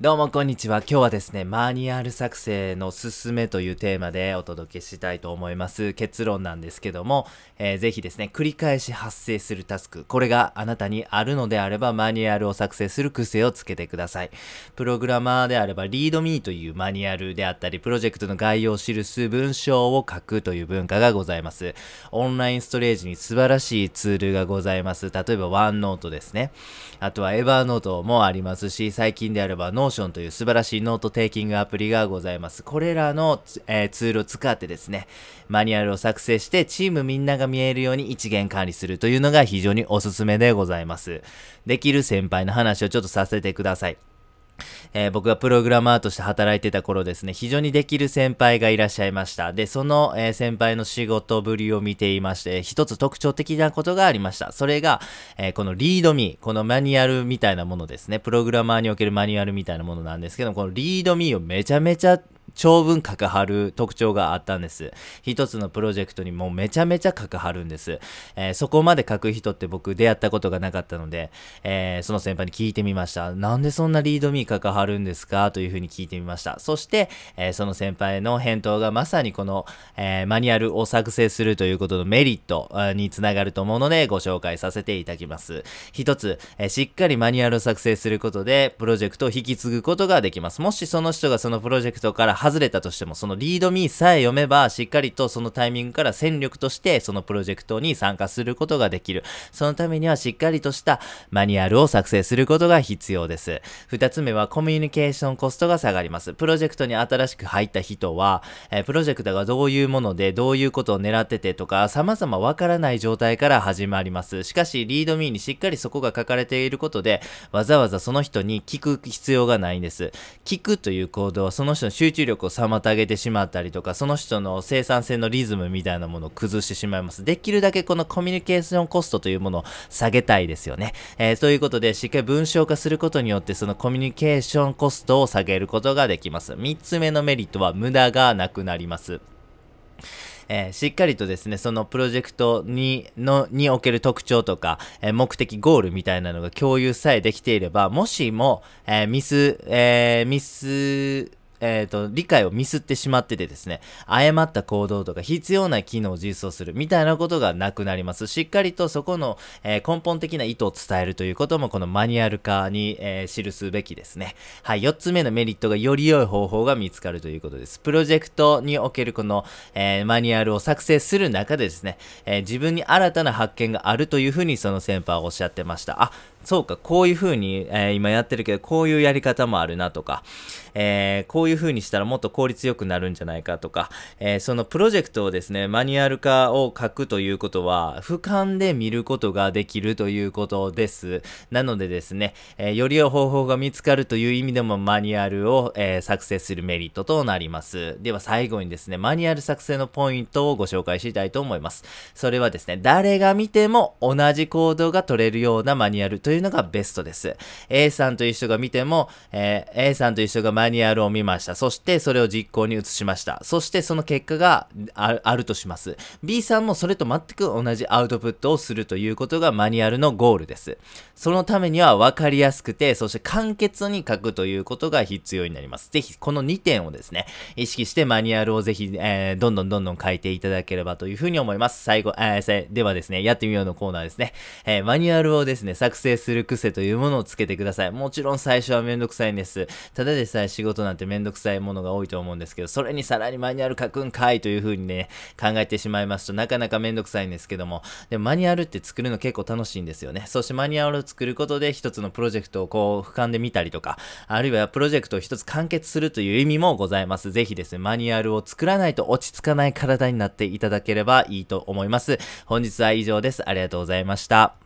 どうもこんにちは。今日はですね、マニュアル作成のすすめというテーマでお届けしたいと思います。結論なんですけども、えー、ぜひですね、繰り返し発生するタスク、これがあなたにあるのであれば、マニュアルを作成する癖をつけてください。プログラマーであれば、リードミーというマニュアルであったり、プロジェクトの概要を記す文章を書くという文化がございます。オンラインストレージに素晴らしいツールがございます。例えば、ワンノートですね。あとは、 Evernote もありますし、最近であれば、 Notion という素晴らしい note-taking アプリがございます。これらの、えー、ツールを使ってですね、マニュアルを作成して、チームみんなが見えるように一元管理するというのが非常におすすめでございます。できる先輩の話をちょっとさせてください。えー、僕がプログラマーとして働いてた頃ですね、非常にできる先輩がいらっしゃいました。で、その、えー、先輩の仕事ぶりを見ていまして、一つ特徴的なことがありました。それが、えー、このリードミー、このマニュアルみたいなものですね。プログラマーにおけるマニュアルみたいなものなんですけど、このリードミーをめちゃめちゃ長文書かはる特徴があったんです。一つのプロジェクトにもうめちゃめちゃ書かはるんです。えー、そこまで書く人って僕出会ったことがなかったので、えー、その先輩に聞いてみました。なんでそんなリードミー書かはるんですか？というふうに聞いてみました。そして、えー、その先輩の返答がまさにこの、えマニュアルを作成するということのメリットにつながると思うのでご紹介させていただきます。一つ、えしっかりマニュアルを作成することでプロジェクトを引き継ぐことができます。もしその人がそのプロジェクトから外れたとしても、そのリードミーさえ読めば、しっかりとそのタイミングから戦力として、そのプロジェクトに参加することができる。そのためにはしっかりとしたマニュアルを作成することが必要です。二つ目はコミュニケーションコストが下がります。プロジェクトに新しく入った人は、えー、プロジェクトがどういうもので、どういうことを狙っててとか、様々わからない状態から始まります。しかし、リードミーにしっかりそこが書かれていることで、わざわざその人に聞く必要がないんです。聞くという行動はその人の集中力を妨げてしまったりとか、その人の生産性のリズムみたいなものを崩してしまいます。できるだけこのコミュニケーションコストというものを下げたいですよね。えー、ということで、しっかり文章化することによって、そのコミュニケーションコストを下げることができます。3つ目のメリットは無駄がなくなります。えー、しっかりとですね、そのプロジェクトに、の、における特徴とか、えー、目的、ゴールみたいなのが共有さえできていれば、もしも、えー、ミス、えミス、えっ、ー、と、理解をミスってしまっててですね、誤った行動とか必要な機能を実装するみたいなことがなくなります。しっかりとそこの、えー、根本的な意図を伝えるということもこのマニュアル化に、えー、記すべきですね。はい、4つ目のメリットがより良い方法が見つかるということです。プロジェクトにおけるこの、えマニュアルを作成する中でですね、え自分に新たな発見があるというふうにその先輩はおっしゃってました。あ、そうか、こういう風に、え、今やってるけど、こういうやり方もあるなとか、え、こういいう風にしたらもっと効率よくなるんじゃないかとか、えー、そのプロジェクトをですね、マニュアル化を書くということは、俯瞰で見ることができるということです。なのでですね、えより良い方法が見つかるという意味でもマニュアルを、え作成するメリットとなります。では最後にですね、マニュアル作成のポイントをご紹介したいと思います。それはですね、誰が見ても同じ行動が取れるようなマニュアルというのがベストです。A さんという人が見ても、えー、A さんという人がマニュアルを見ました。ましたそしてそれを実行に移しました。そしてその結果があるとします。B さんもそれと全く同じアウトプットをするということがマニュアルのゴールです。そのためには分かりやすくて、そして簡潔に書くということが必要になります。ぜひこの2点をですね、意識してマニュアルをぜひ、えー、どんどんどんどん書いていただければというふうに思います。最後、えー、ではですね、やってみようのコーナーですね。えー、マニュアルをですね、作成する癖というものをつけてください。もちろん最初はめんどくさいんです。ただでさえ仕事なんてめんどくさいものが多いと思うんですけど、それにさらにマニュアル書くんかいという風にね、考えてしまいますとなかなかめんどくさいんですけども、でもマニュアルって作るの結構楽しいんですよね。そしてマニュアルを作ることで一つのプロジェクトをこう俯瞰で見たりとか、あるいはプロジェクトを一つ完結するという意味もございます。ぜひですね、マニュアルを作らないと落ち着かない体になっていただければいいと思います。本日は以上です。ありがとうございました。